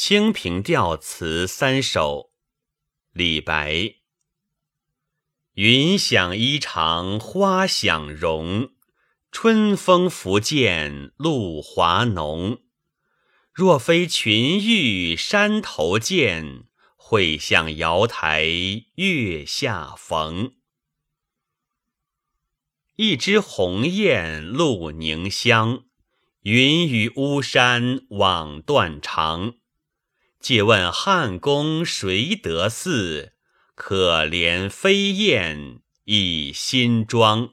清平调词三首，李白。云想衣裳花想容，春风拂槛露华浓。若非群玉山头见，会向瑶台月下逢。一枝红艳露凝香，云雨巫山枉断肠。借问汉宫谁得似？可怜飞燕倚新妆。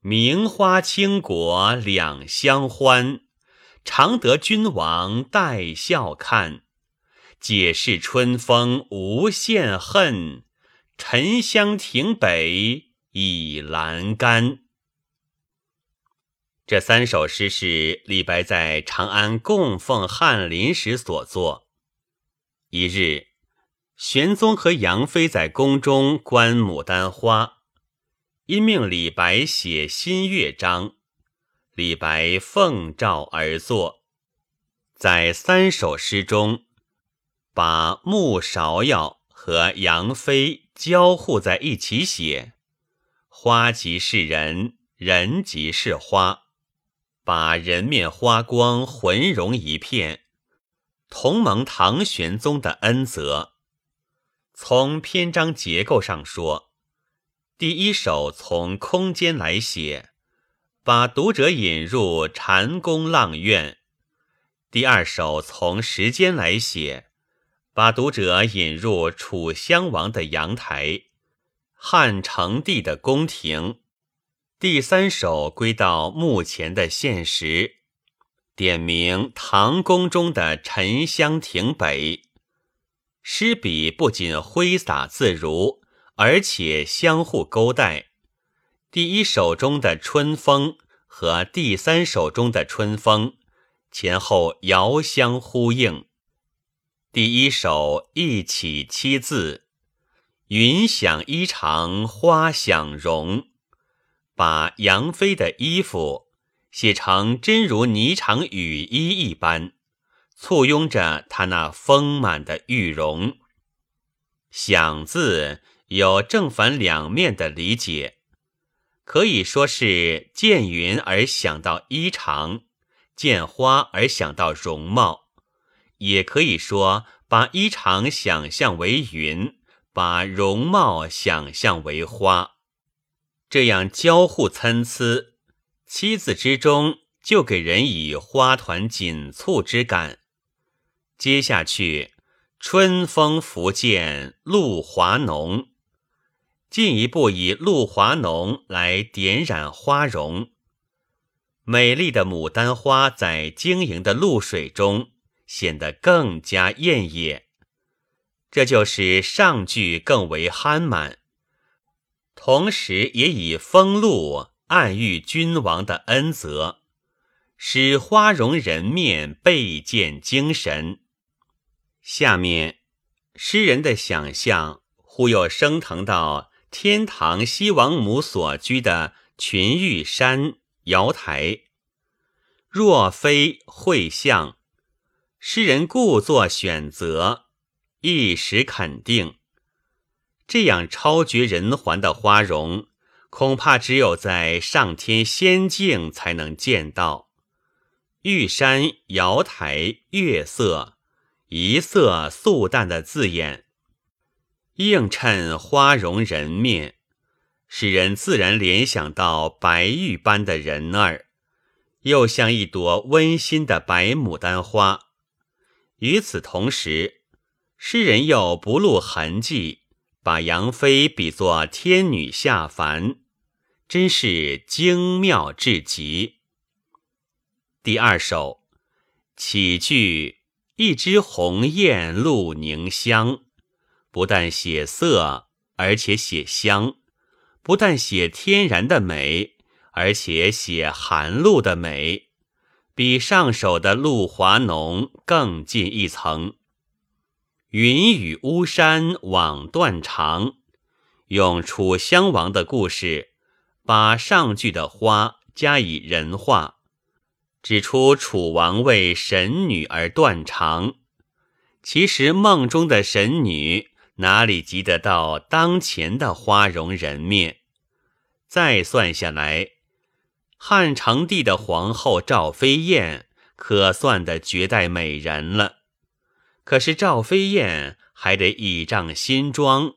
名花倾国两相欢，常得君王带笑看。解释春风无限恨，沉香亭北倚阑干。这三首诗是李白在长安供奉翰林时所作。一日，玄宗和杨妃在宫中观牡丹花，因命李白写新乐章，李白奉诏而作，在三首诗中，把穆芍药和杨妃交互在一起写，花即是人，人即是花。把人面花光浑融一片，同蒙唐玄宗的恩泽。从篇章结构上说，第一首从空间来写，把读者引入禅宫阆苑；第二首从时间来写，把读者引入楚襄王的阳台、汉成帝的宫廷。第三首归到目前的现实，点名唐宫中的沉香亭北。诗笔不仅挥洒自如，而且相互勾带。第一首中的春风和第三首中的春风前后遥相呼应。第一首一起七字：“云想衣裳花想容。”把杨妃的衣服写成真如霓裳羽衣一般，簇拥着她那丰满的玉容。想字有正反两面的理解，可以说是见云而想到衣裳，见花而想到容貌，也可以说把衣裳想象为云，把容貌想象为花。这样交互参差，七字之中就给人以花团锦簇之感。接下去，春风拂槛露华浓，进一步以露华浓来点染花容。美丽的牡丹花在晶莹的露水中显得更加艳野，这就是上句更为憨满。同时也以风露暗喻君王的恩泽，使花容人面倍见精神。下面，诗人的想象忽又升腾到天堂西王母所居的群玉山瑶台。若非会相，诗人故作选择，一时肯定。这样超绝人寰的花容，恐怕只有在上天仙境才能见到。玉山、瑶台、月色，一色素淡的字眼，映衬花容人面，使人自然联想到白玉般的人儿，又像一朵温馨的白牡丹花。与此同时，诗人又不露痕迹。把杨妃比作天女下凡，真是精妙至极。第二首起句“一枝红艳露凝香”，不但写色，而且写香；不但写天然的美，而且写寒露的美，比上首的露华浓更进一层。云雨巫山枉断肠，用楚襄王的故事，把上句的花加以人化，指出楚王为神女而断肠。其实梦中的神女哪里及得到当前的花容人面？再算下来，汉成帝的皇后赵飞燕可算的绝代美人了。可是赵飞燕还得倚仗新装，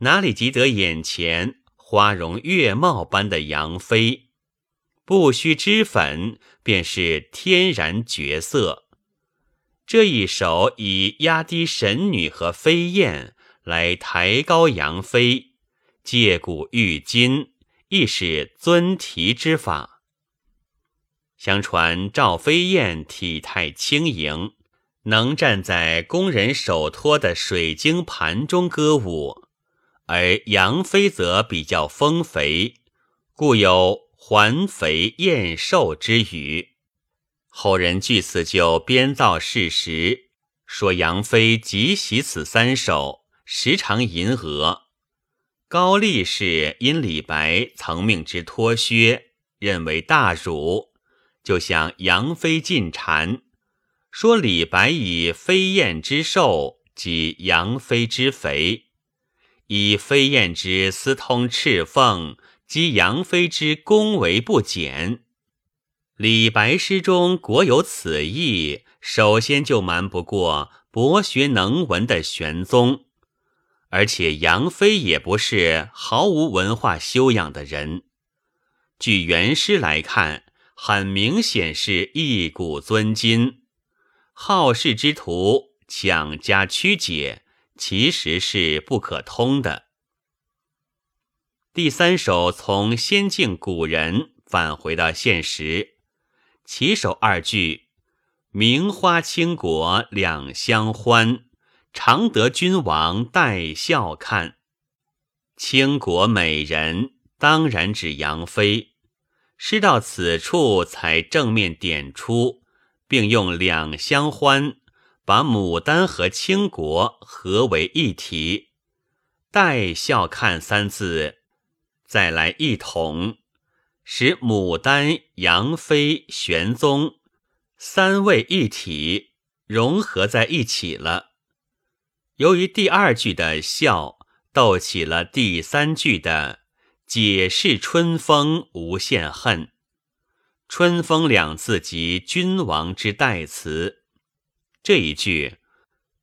哪里及得眼前花容月貌般的杨妃？不需脂粉，便是天然绝色。这一手以压低神女和飞燕来抬高杨妃，借古喻今。亦是尊提之法。相传赵飞燕体态轻盈，能站在工人手托的水晶盘中歌舞，而杨妃则比较丰肥，故有“环肥燕瘦”之语。后人据此就编造事实，说杨妃即喜此三首，时常吟额。高力士因李白曾命之脱靴，认为大辱，就向杨妃进谗，说李白以飞燕之瘦，及杨妃之肥；以飞燕之私通赤凤，及杨妃之恭维不减。李白诗中果有此意，首先就瞒不过博学能文的玄宗。而且杨妃也不是毫无文化修养的人，据原诗来看，很明显是一古尊今，好事之徒强加曲解，其实是不可通的。第三首从仙境古人返回到现实，起首二句：“名花倾国两相欢。”常得君王带笑看，倾国美人当然指杨妃。诗到此处才正面点出，并用两相欢把牡丹和倾国合为一体。带笑看三字再来一统，使牡丹、杨妃、玄宗三位一体融合在一起了。由于第二句的笑逗起了第三句的解释，春风无限恨。春风两字即君王之代词。这一句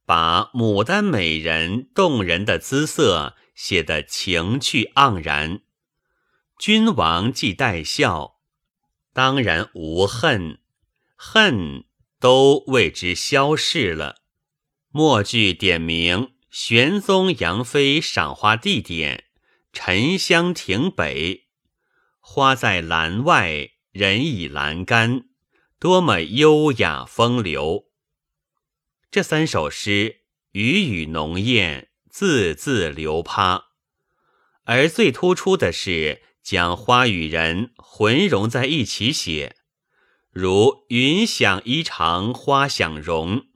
把牡丹美人动人的姿色写得情趣盎然。君王既带笑，当然无恨，恨都为之消逝了。末句点明玄宗杨妃赏花地点：沉香亭北，花在栏外，人倚栏杆，多么优雅风流。这三首诗语语浓艳，字字流趴，而最突出的是将花与人浑融在一起写，如“云想衣裳花想容”。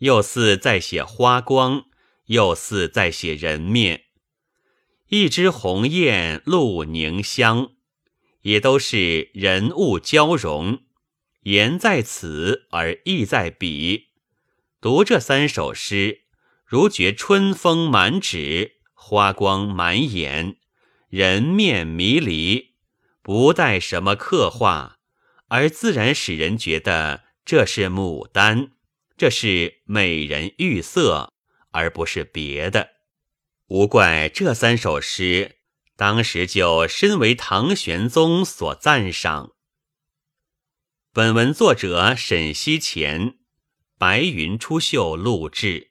又似在写花光，又似在写人面。一枝红艳露凝香，也都是人物交融，言在此而意在彼。读这三首诗，如觉春风满纸，花光满眼，人面迷离，不带什么刻画，而自然使人觉得这是牡丹。这是美人玉色，而不是别的。无怪这三首诗当时就深为唐玄宗所赞赏。本文作者沈西乾，白云出岫录制。